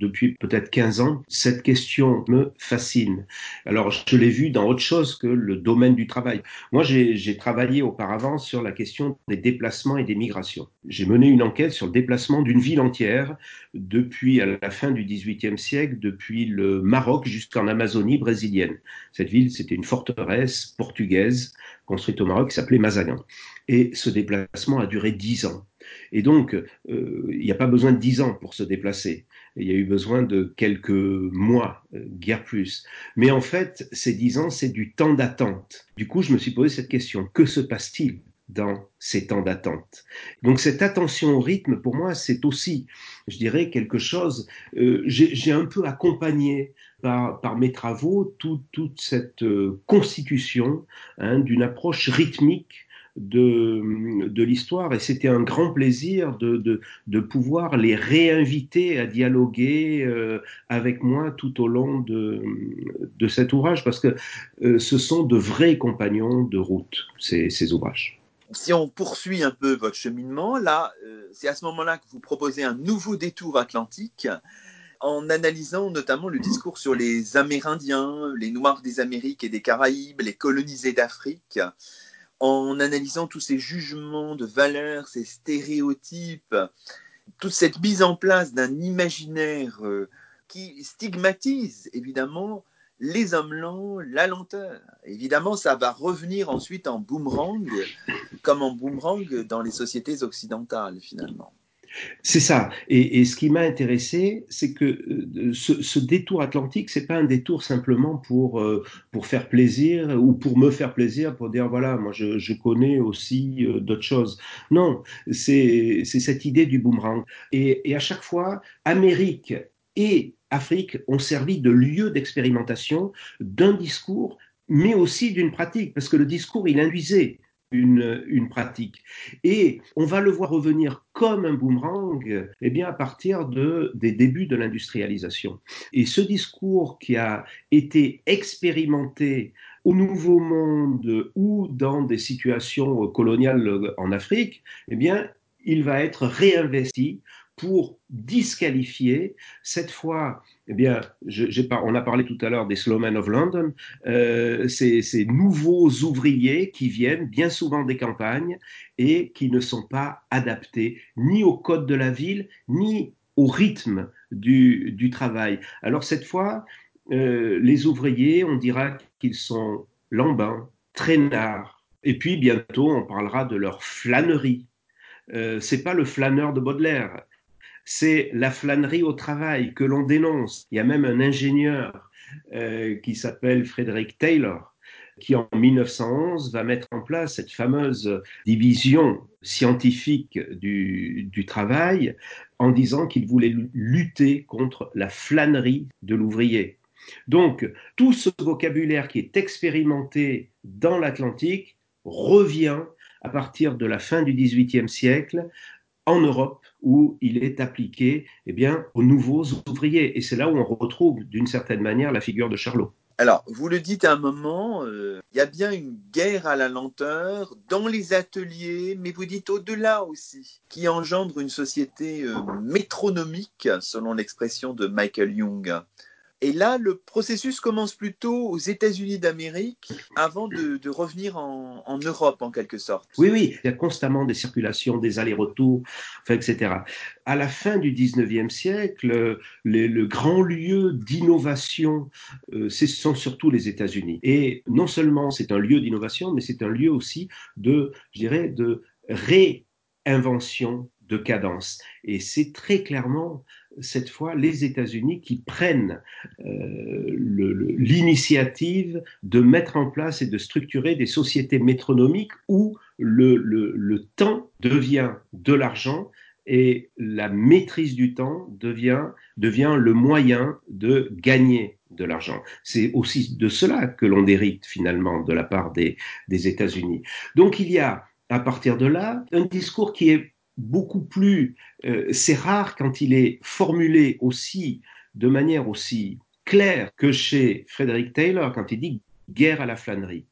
depuis peut-être 15 ans. Cette question me fascine. Alors, je l'ai vu dans autre chose que le domaine du travail. Moi, j'ai travaillé auparavant sur la question des déplacements et des migrations. J'ai mené une enquête sur le déplacement d'une ville entière depuis la fin du XVIIIe siècle, depuis le Maroc jusqu'en Amazonie brésilienne. Cette ville, c'était une forteresse portugaise construite au Maroc qui s'appelait Mazagan. Et ce déplacement a duré dix ans. Et donc, euh, il n'y a pas besoin de dix ans pour se déplacer. Il y a eu besoin de quelques mois, euh, guère plus. Mais en fait, ces dix ans, c'est du temps d'attente. Du coup, je me suis posé cette question. Que se passe-t-il dans ces temps d'attente? Donc cette attention au rythme, pour moi, c'est aussi, je dirais, quelque chose, euh, j'ai un peu accompagné par, par mes travaux tout, toute cette euh, constitution hein, d'une approche rythmique de, l'histoire. Et c'était un grand plaisir de, de, de, pouvoir les réinviter à dialoguer euh, avec moi tout au long de, de cet ouvrage parce que euh, ce sont de vrais compagnons de route, ces, ces ouvrages. Si on poursuit un peu votre cheminement, là, euh, c'est à ce moment-là que vous proposez un nouveau détour atlantique en analysant notamment le discours sur les Amérindiens, les Noirs des Amériques et des Caraïbes, les colonisés d'Afrique en analysant tous ces jugements de valeur, ces stéréotypes, toute cette mise en place d'un imaginaire euh, qui stigmatise évidemment les hommes lents, la lenteur. Évidemment, ça va revenir ensuite en boomerang, comme en boomerang dans les sociétés occidentales finalement. C'est ça. Et, ce qui m'a intéressé, c'est que euh, ce, détour atlantique, c'est pas un détour simplement pour euh, pour faire plaisir ou pour me faire plaisir, pour dire voilà, moi je, connais aussi euh, d'autres choses. Non, c'est cette idée du boomerang. Et, et à chaque fois, Amérique et Afrique ont servi de lieu d'expérimentation d'un discours, mais aussi d'une pratique, parce que le discours, il induisait une, pratique. Et on va le voir revenir comme un boomerang eh bien, à partir de, des débuts de l'industrialisation. Et ce discours qui a été expérimenté au Nouveau Monde ou dans des situations coloniales en Afrique, eh bien, il va être réinvesti pour disqualifier cette fois, eh bien, on a parlé tout à l'heure des Slowmen of London, euh, ces, nouveaux ouvriers qui viennent bien souvent des campagnes et qui ne sont pas adaptés ni au code de la ville, ni au rythme du, du travail. Alors cette fois, euh, les ouvriers, on dira qu'ils sont lambins, traînards, et puis bientôt on parlera de leur flânerie. Euh, c'est pas le flâneur de Baudelaire, c'est la flânerie au travail que l'on dénonce. Il y a même un ingénieur euh, qui s'appelle Frédéric Taylor qui en 1911 va mettre en place cette fameuse division scientifique du, du travail en disant qu'il voulait lutter contre la flânerie de l'ouvrier. Donc, tout ce vocabulaire qui est expérimenté dans l'Atlantique revient à partir de la fin du XVIIIe siècle en Europe où il est appliqué eh bien, aux nouveaux ouvriers. Et c'est là où on retrouve d'une certaine manière la figure de Charlot. Alors, vous le dites à un moment, euh, il y a bien une guerre à la lenteur dans les ateliers, mais vous dites au-delà aussi, qui engendre une société euh, métronomique, selon l'expression de Michael Young. Et là, le processus commence plutôt aux États-Unis d'Amérique avant de, revenir en, Europe, en quelque sorte. Oui, oui, il y a constamment des circulations, des allers-retours, enfin, etc. À la fin du 19e siècle, le grand lieu d'innovation, euh, ce sont surtout les États-Unis. Et non seulement c'est un lieu d'innovation, mais c'est un lieu aussi de, je dirais, de réinvention de cadence. Et c'est très clairement cette fois les États-Unis qui prennent euh, l'initiative de mettre en place et de structurer des sociétés métronomiques où le, temps devient de l'argent et la maîtrise du temps devient, devient le moyen de gagner de l'argent. C'est aussi de cela que l'on hérite finalement de la part des, des États-Unis. Donc il y a à partir de là un discours qui est beaucoup plus, euh, c'est rare quand il est formulé aussi de manière aussi claire que chez Frédéric Taylor, quand il dit guerre à la flânerie.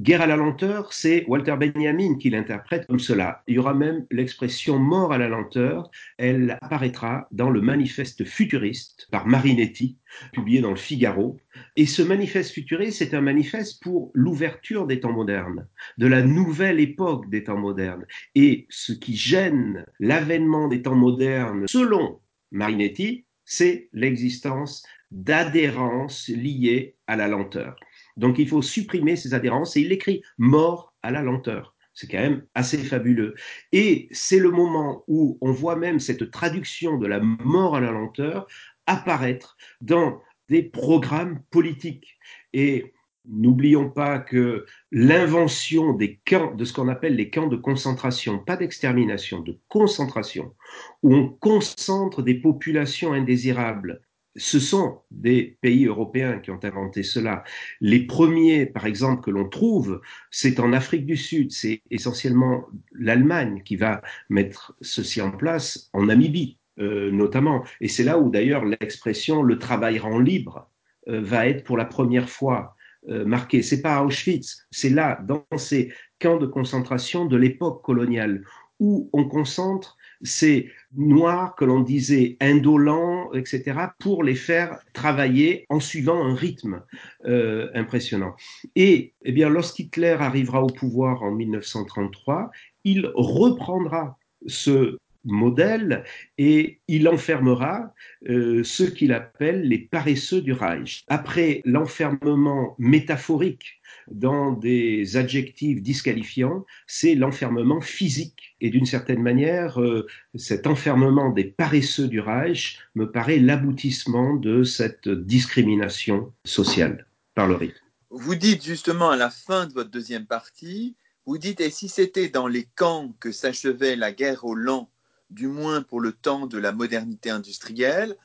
Guerre à la lenteur, c'est Walter Benjamin qui l'interprète comme cela. Il y aura même l'expression mort à la lenteur, elle apparaîtra dans le manifeste futuriste par Marinetti, publié dans le Figaro. Et ce manifeste futuriste, c'est un manifeste pour l'ouverture des temps modernes, de la nouvelle époque des temps modernes. Et ce qui gêne l'avènement des temps modernes, selon Marinetti, c'est l'existence d'adhérences liées à la lenteur. Donc il faut supprimer ces adhérences et il écrit mort à la lenteur. C'est quand même assez fabuleux. Et c'est le moment où on voit même cette traduction de la mort à la lenteur apparaître dans des programmes politiques. Et N'oublions pas que l'invention des camps, de ce qu'on appelle les camps de concentration, pas d'extermination, de concentration, où on concentre des populations indésirables, ce sont des pays européens qui ont inventé cela. Les premiers, par exemple, que l'on trouve, c'est en Afrique du Sud. C'est essentiellement l'Allemagne qui va mettre ceci en place, en Namibie euh, notamment. Et c'est là où d'ailleurs l'expression le travail rend libre euh, va être pour la première fois euh, marqué. C'est pas à Auschwitz, c'est là, dans ces camps de concentration de l'époque coloniale, où on concentre ces noirs que l'on disait indolents, etc., pour les faire travailler en suivant un rythme euh, impressionnant. Et eh bien, lorsqu'Hitler arrivera au pouvoir en 1933, il reprendra ce modèle et il enfermera euh, ceux qu'il appelle les paresseux du Reich. Après l'enfermement métaphorique dans des adjectifs disqualifiants, c'est l'enfermement physique. Et d'une certaine manière, euh, cet enfermement des paresseux du Reich me paraît l'aboutissement de cette discrimination sociale par le rythme. Vous dites justement à la fin de votre deuxième partie, vous dites, et si c'était dans les camps que s'achevait la guerre au lent du moins pour le temps de la modernité industrielle.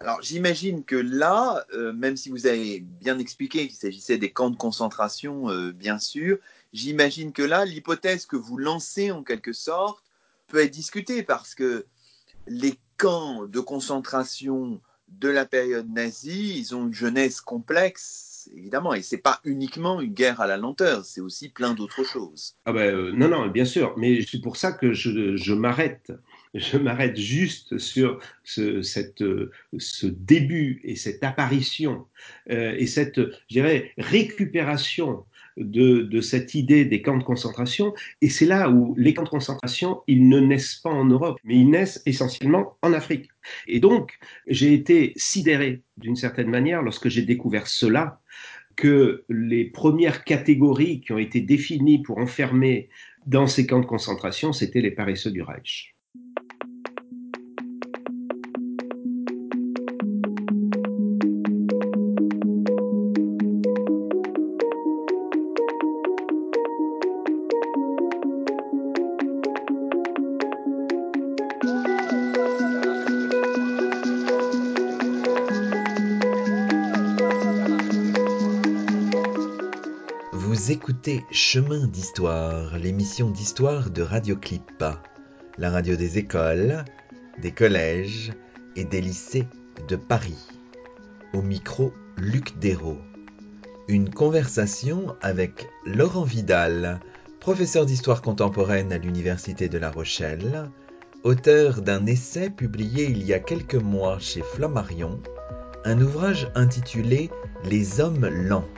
Alors j'imagine que là, euh, même si vous avez bien expliqué qu'il s'agissait des camps de concentration, euh, bien sûr, j'imagine que là, l'hypothèse que vous lancez en quelque sorte peut être discutée parce que les camps de concentration de la période nazie, ils ont une jeunesse complexe, évidemment, et c'est pas uniquement une guerre à la lenteur, c'est aussi plein d'autres choses. Ah ben, euh, non, non, bien sûr, mais c'est pour ça que je, m'arrête je m'arrête juste sur ce, cette, ce, début et cette apparition euh, et cette, je dirais, récupération de, de, cette idée des camps de concentration. Et c'est là où les camps de concentration, ils ne naissent pas en Europe, mais ils naissent essentiellement en Afrique. Et donc, j'ai été sidéré d'une certaine manière lorsque j'ai découvert cela, que les premières catégories qui ont été définies pour enfermer dans ces camps de concentration, c'était les paresseux du Reich. Chemin d'Histoire, l'émission d'histoire de Radioclip, la radio des écoles, des collèges et des lycées de Paris. Au micro, Luc Dérault. Une conversation avec Laurent Vidal, professeur d'histoire contemporaine à l'Université de La Rochelle, auteur d'un essai publié il y a quelques mois chez Flammarion, un ouvrage intitulé Les hommes lents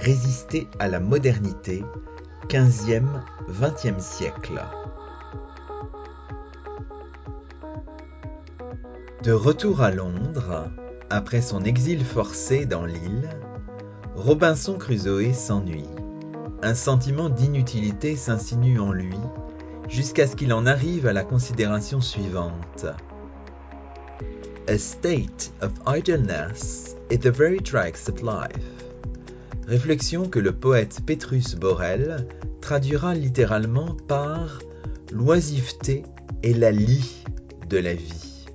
résister à la modernité 15e, 20e siècle. De retour à Londres, après son exil forcé dans l'île, Robinson Crusoe s'ennuie. Un sentiment d'inutilité s'insinue en lui jusqu'à ce qu'il en arrive à la considération suivante. A state of idleness is the very dregs of life réflexion que le poète Petrus Borel traduira littéralement par l'oisiveté est la lie de la vie.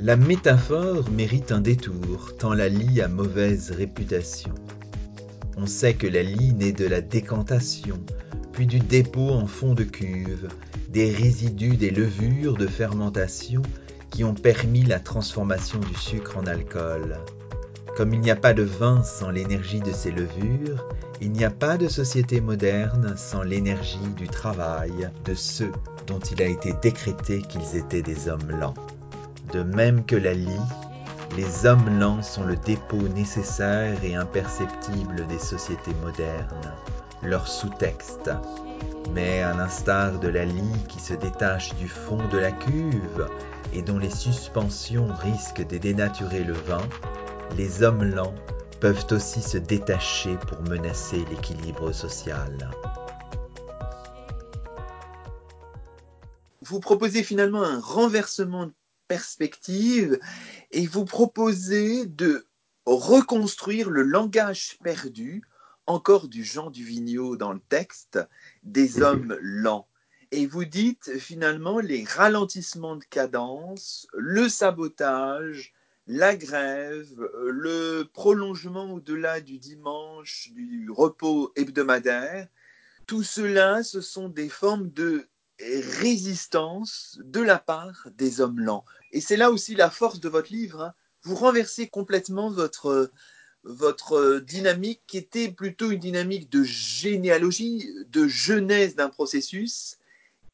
La métaphore mérite un détour, tant la lie a mauvaise réputation. On sait que la lie naît de la décantation, puis du dépôt en fond de cuve, des résidus des levures de fermentation qui ont permis la transformation du sucre en alcool. Comme il n'y a pas de vin sans l'énergie de ses levures, il n'y a pas de société moderne sans l'énergie du travail de ceux dont il a été décrété qu'ils étaient des hommes lents. De même que la lie, les hommes lents sont le dépôt nécessaire et imperceptible des sociétés modernes, leur sous-texte. Mais à l'instar de la lie qui se détache du fond de la cuve et dont les suspensions risquent de dénaturer le vin, les hommes lents peuvent aussi se détacher pour menacer l'équilibre social. vous proposez finalement un renversement de perspective et vous proposez de reconstruire le langage perdu, encore du Jean Duvigneau dans le texte, des hommes lents. Et vous dites finalement les ralentissements de cadence, le sabotage, la grève, le prolongement au-delà du dimanche, du repos hebdomadaire, tout cela, ce sont des formes de résistance de la part des hommes lents. Et c'est là aussi la force de votre livre. Hein. Vous renversez complètement votre, votre dynamique qui était plutôt une dynamique de généalogie, de genèse d'un processus.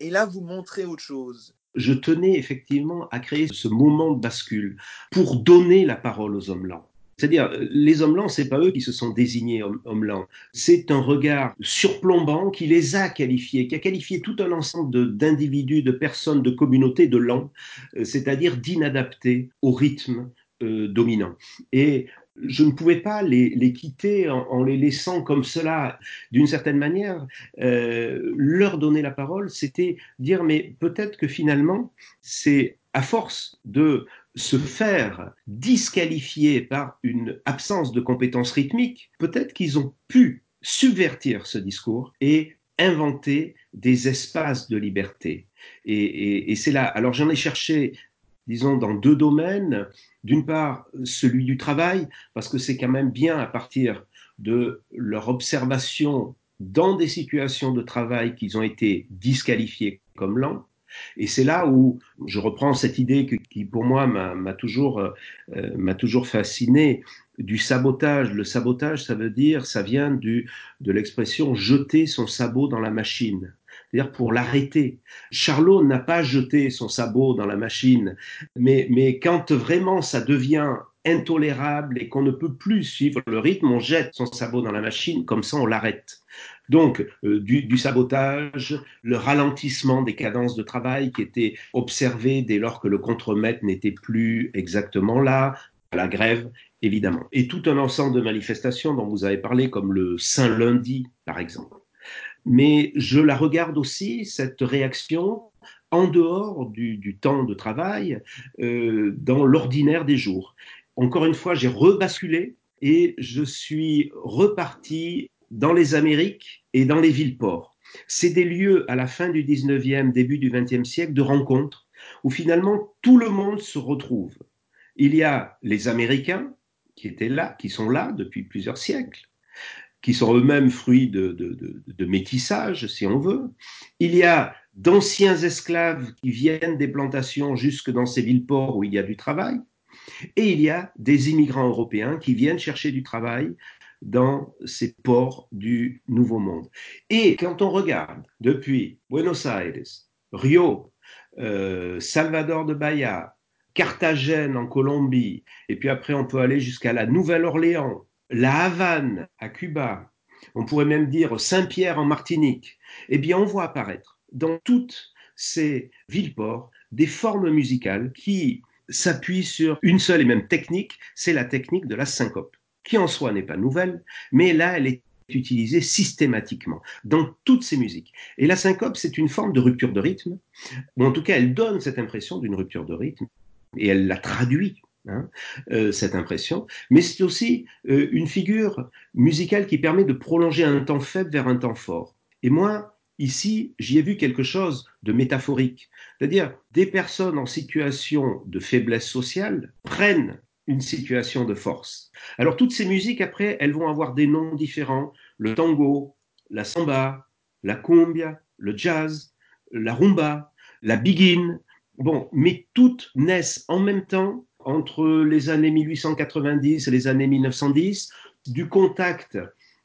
Et là, vous montrez autre chose. Je tenais effectivement à créer ce moment de bascule pour donner la parole aux hommes lents. C'est-à-dire, les hommes lents, c'est pas eux qui se sont désignés hommes, lents. C'est un regard surplombant qui les a qualifiés, qui a qualifié tout un ensemble d'individus, de, personnes, de communautés de lents, euh, c'est-à-dire d'inadaptés au rythme euh, dominant. Et je ne pouvais pas les, quitter en, les laissant comme cela. D'une certaine manière, euh, leur donner la parole, c'était dire, mais peut-être que finalement, c'est à force de se faire disqualifier par une absence de compétences rythmiques, peut-être qu'ils ont pu subvertir ce discours et inventer des espaces de liberté. Et, c'est là. Alors j'en ai cherché, disons, dans deux domaines. D'une part, celui du travail, parce que c'est quand même bien à partir de leur observation dans des situations de travail qu'ils ont été disqualifiés comme lents, et c'est là où je reprends cette idée qui, pour moi, m'a toujours, euh, toujours fasciné du sabotage. Le sabotage, ça veut dire, ça vient du, de l'expression jeter son sabot dans la machine. C'est-à-dire pour l'arrêter. Charlot n'a pas jeté son sabot dans la machine, mais, mais quand vraiment ça devient intolérable et qu'on ne peut plus suivre le rythme, on jette son sabot dans la machine, comme ça on l'arrête. Donc, euh, du, sabotage, le ralentissement des cadences de travail qui étaient observées dès lors que le contremaître n'était plus exactement là, la grève, évidemment. Et tout un ensemble de manifestations dont vous avez parlé, comme le Saint-Lundi, par exemple. Mais je la regarde aussi, cette réaction, en dehors du, temps de travail, euh, dans l'ordinaire des jours. Encore une fois, j'ai rebasculé et je suis reparti dans les Amériques et dans les villes-ports. C'est des lieux à la fin du 19e, début du 20e siècle de rencontres où finalement tout le monde se retrouve. Il y a les Américains qui étaient là, qui sont là depuis plusieurs siècles, qui sont eux-mêmes fruits de, métissage, si on veut. Il y a d'anciens esclaves qui viennent des plantations jusque dans ces villes-ports où il y a du travail. Et il y a des immigrants européens qui viennent chercher du travail dans ces ports du Nouveau Monde. Et quand on regarde depuis Buenos Aires, Rio, euh, Salvador de Bahia, Carthagène en Colombie, et puis après on peut aller jusqu'à la Nouvelle-Orléans, la Havane à Cuba, on pourrait même dire Saint-Pierre en Martinique, eh bien on voit apparaître dans toutes ces villes-ports des formes musicales qui s'appuient sur une seule et même technique, c'est la technique de la syncope qui en soi n'est pas nouvelle, mais là, elle est utilisée systématiquement dans toutes ces musiques. Et la syncope, c'est une forme de rupture de rythme, ou en tout cas, elle donne cette impression d'une rupture de rythme, et elle la traduit. Hein, euh, cette impression, mais c'est aussi euh, une figure musicale qui permet de prolonger un temps faible vers un temps fort. Et moi, ici, j'y ai vu quelque chose de métaphorique, c'est-à-dire des personnes en situation de faiblesse sociale prennent une situation de force. Alors toutes ces musiques, après, elles vont avoir des noms différents. Le tango, la samba, la cumbia, le jazz, la rumba, la biguine. Bon, mais toutes naissent en même temps entre les années 1890 et les années 1910 du contact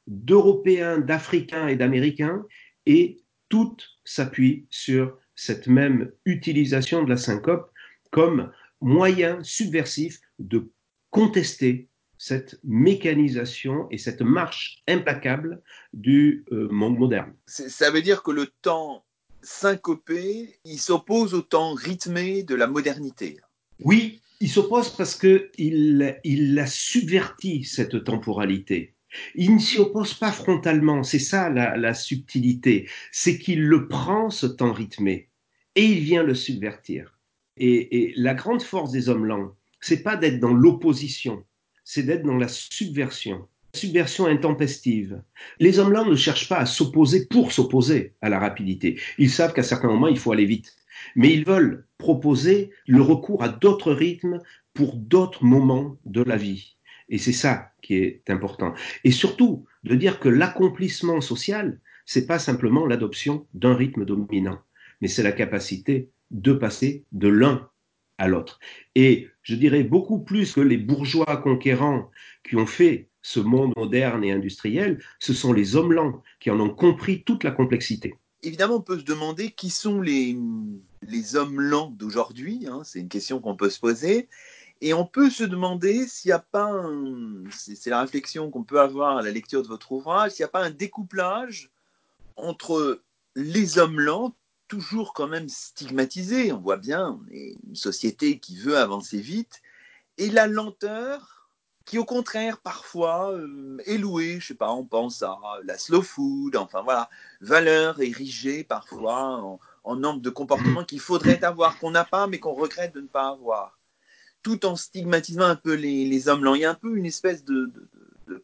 d'Européens, d'Africains et d'Américains et toutes s'appuient sur cette même utilisation de la syncope comme moyen subversif de contester cette mécanisation et cette marche implacable du euh, monde moderne. Ça veut dire que le temps syncopé, il s'oppose au temps rythmé de la modernité. Oui, il s'oppose parce qu'il il a subverti cette temporalité. Il ne s'y oppose pas frontalement, c'est ça la subtilité, c'est qu'il le prend ce temps rythmé et il vient le subvertir. Et, la grande force des hommes lents, c'est pas d'être dans l'opposition, c'est d'être dans la subversion. Subversion intempestive. Les hommes lents ne cherchent pas à s'opposer pour s'opposer à la rapidité. Ils savent qu'à certains moments, il faut aller vite. Mais ils veulent proposer le recours à d'autres rythmes pour d'autres moments de la vie. Et c'est ça qui est important. Et surtout, de dire que l'accomplissement social, c'est pas simplement l'adoption d'un rythme dominant, mais c'est la capacité de passer de l'un à l'autre. Et je dirais beaucoup plus que les bourgeois conquérants qui ont fait ce monde moderne et industriel, ce sont les hommes lents qui en ont compris toute la complexité. Évidemment, on peut se demander qui sont les, les hommes lents d'aujourd'hui. Hein, c'est une question qu'on peut se poser. Et on peut se demander s'il n'y a pas, c'est la réflexion qu'on peut avoir à la lecture de votre ouvrage, s'il n'y a pas un découplage entre les hommes lents, toujours quand même stigmatisés, on voit bien, on est une société qui veut avancer vite, et la lenteur qui au contraire parfois euh, est louée, je sais pas, on pense à la slow food, enfin voilà, valeur érigée parfois en, en nombre de comportements qu'il faudrait avoir, qu'on n'a pas mais qu'on regrette de ne pas avoir tout en stigmatisant un peu les, hommes lents. Il y a un peu une espèce de,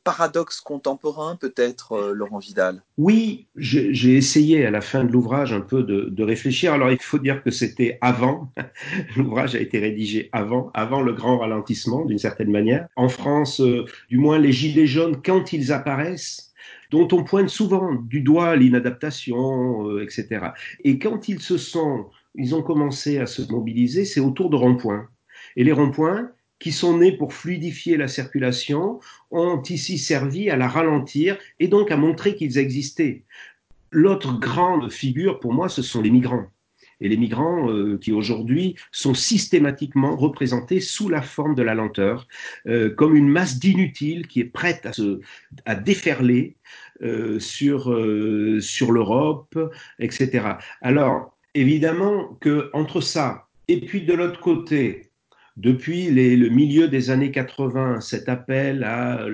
paradoxe contemporain, peut-être, euh, Laurent Vidal. Oui, j'ai essayé à la fin de l'ouvrage un peu de, réfléchir. Alors, il faut dire que c'était avant. l'ouvrage a été rédigé avant, avant le grand ralentissement, d'une certaine manière. En France, euh, du moins, les gilets jaunes, quand ils apparaissent, dont on pointe souvent du doigt l'inadaptation, euh, etc. Et quand ils se sont, ils ont commencé à se mobiliser, c'est autour de ronds-points. Et les ronds-points, qui sont nés pour fluidifier la circulation, ont ici servi à la ralentir et donc à montrer qu'ils existaient. L'autre grande figure pour moi, ce sont les migrants. Et les migrants euh, qui aujourd'hui sont systématiquement représentés sous la forme de la lenteur, euh, comme une masse d'inutiles qui est prête à, se, à déferler sur, sur l'Europe, etc. Alors, évidemment que entre ça et puis de l'autre côté, depuis le milieu des années 80, cet appel à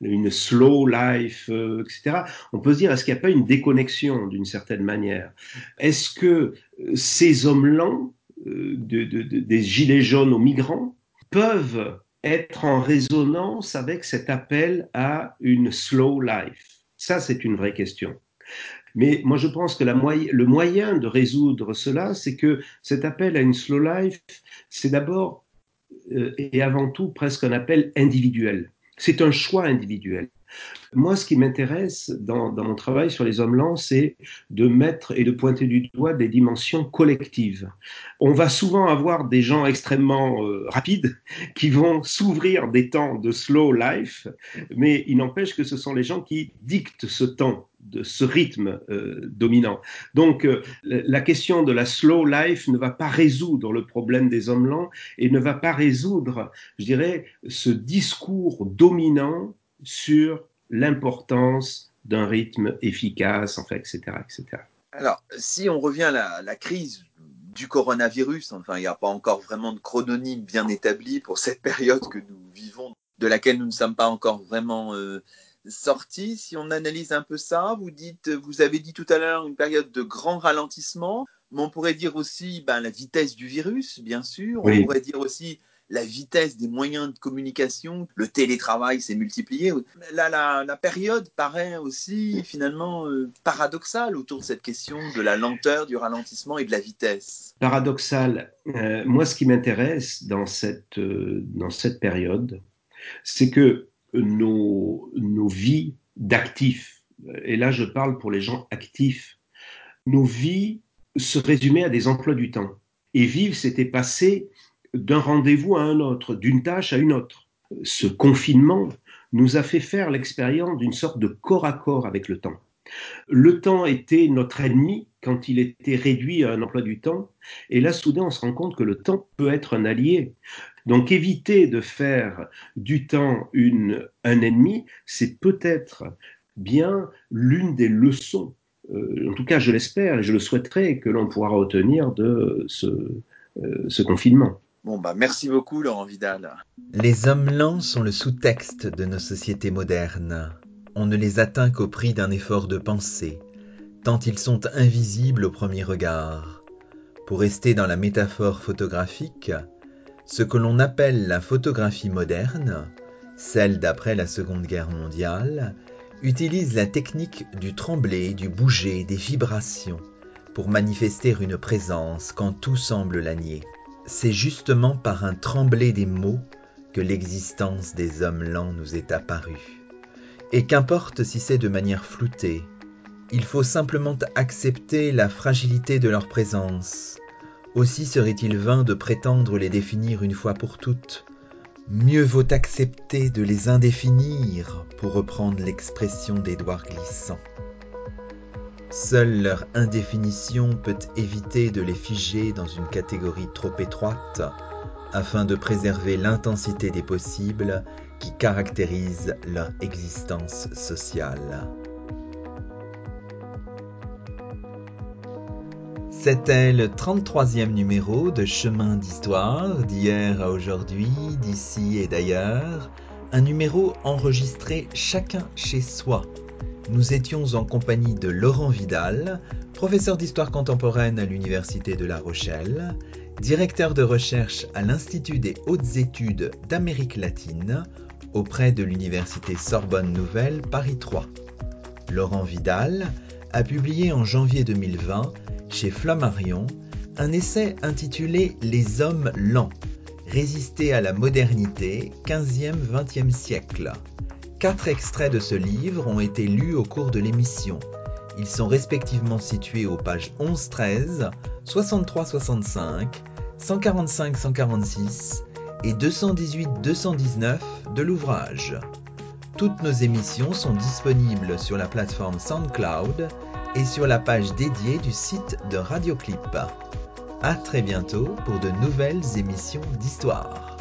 une slow life, euh, etc., on peut se dire, est-ce qu'il n'y a pas une déconnexion d'une certaine manière? Est-ce que euh, ces hommes lents, euh, des gilets jaunes aux migrants, peuvent être en résonance avec cet appel à une slow life? Ça, c'est une vraie question. Mais moi, je pense que le moyen de résoudre cela, c'est que cet appel à une slow life, c'est d'abord euh, et avant tout presque un appel individuel. C'est un choix individuel. Moi, ce qui m'intéresse dans, mon travail sur les hommes lents, c'est de mettre et de pointer du doigt des dimensions collectives. On va souvent avoir des gens extrêmement euh, rapides qui vont s'ouvrir des temps de slow life, mais il n'empêche que ce sont les gens qui dictent ce temps ce rythme euh, dominant. Donc euh, la question de la slow life ne va pas résoudre le problème des hommes lents et ne va pas résoudre, je dirais, ce discours dominant sur l'importance d'un rythme efficace, en fait, etc., etc. Alors, si on revient à la, crise du coronavirus, enfin, il n'y a pas encore vraiment de chrononyme bien établi pour cette période que nous vivons, de laquelle nous ne sommes pas encore vraiment euh, sortis. Si on analyse un peu ça, vous dites, vous avez dit tout à l'heure une période de grand ralentissement, mais on pourrait dire aussi ben, la vitesse du virus, bien sûr. On pourrait dire aussi la vitesse des moyens de communication, le télétravail s'est multiplié. Là, la, période paraît aussi finalement euh, paradoxale autour de cette question de la lenteur, du ralentissement et de la vitesse. Paradoxal. Euh, moi, ce qui m'intéresse dans cette, euh, dans cette période, c'est que nos, nos vies d'actifs, et là je parle pour les gens actifs, nos vies se résumaient à des emplois du temps. Et vivre, c'était passer d'un rendez-vous à un autre, d'une tâche à une autre. Ce confinement nous a fait faire l'expérience d'une sorte de corps à corps avec le temps. Le temps était notre ennemi quand il était réduit à un emploi du temps, et là soudain on se rend compte que le temps peut être un allié. Donc éviter de faire du temps une, un ennemi, c'est peut-être bien l'une des leçons, euh, en tout cas je l'espère et je le souhaiterais, que l'on pourra retenir de ce, euh, ce confinement. Bon, bah, merci beaucoup, Laurent Vidal. Les hommes lents sont le sous-texte de nos sociétés modernes. On ne les atteint qu'au prix d'un effort de pensée, tant ils sont invisibles au premier regard. Pour rester dans la métaphore photographique, ce que l'on appelle la photographie moderne, celle d'après la Seconde Guerre mondiale, utilise la technique du tremblé, du bouger, des vibrations pour manifester une présence quand tout semble la nier. C'est justement par un tremblé des mots que l'existence des hommes lents nous est apparue. Et qu'importe si c'est de manière floutée, il faut simplement accepter la fragilité de leur présence. Aussi serait-il vain de prétendre les définir une fois pour toutes. Mieux vaut accepter de les indéfinir, pour reprendre l'expression d'Édouard Glissant. Seule leur indéfinition peut éviter de les figer dans une catégorie trop étroite, afin de préserver l'intensité des possibles qui caractérise leur existence sociale. C'était le 33e numéro de Chemin d'Histoire, d'hier à aujourd'hui, d'ici et d'ailleurs, un numéro enregistré chacun chez soi. Nous étions en compagnie de Laurent Vidal, professeur d'histoire contemporaine à l'Université de La Rochelle, directeur de recherche à l'Institut des hautes études d'Amérique latine auprès de l'Université Sorbonne Nouvelle Paris 3. Laurent Vidal a publié en janvier 2020 chez Flammarion un essai intitulé Les hommes lents, résister à la modernité 15e-20e siècle. Quatre extraits de ce livre ont été lus au cours de l'émission. Ils sont respectivement situés aux pages 11-13, 63-65, 145-146 et 218-219 de l'ouvrage. Toutes nos émissions sont disponibles sur la plateforme SoundCloud et sur la page dédiée du site de Radioclip. A très bientôt pour de nouvelles émissions d'histoire.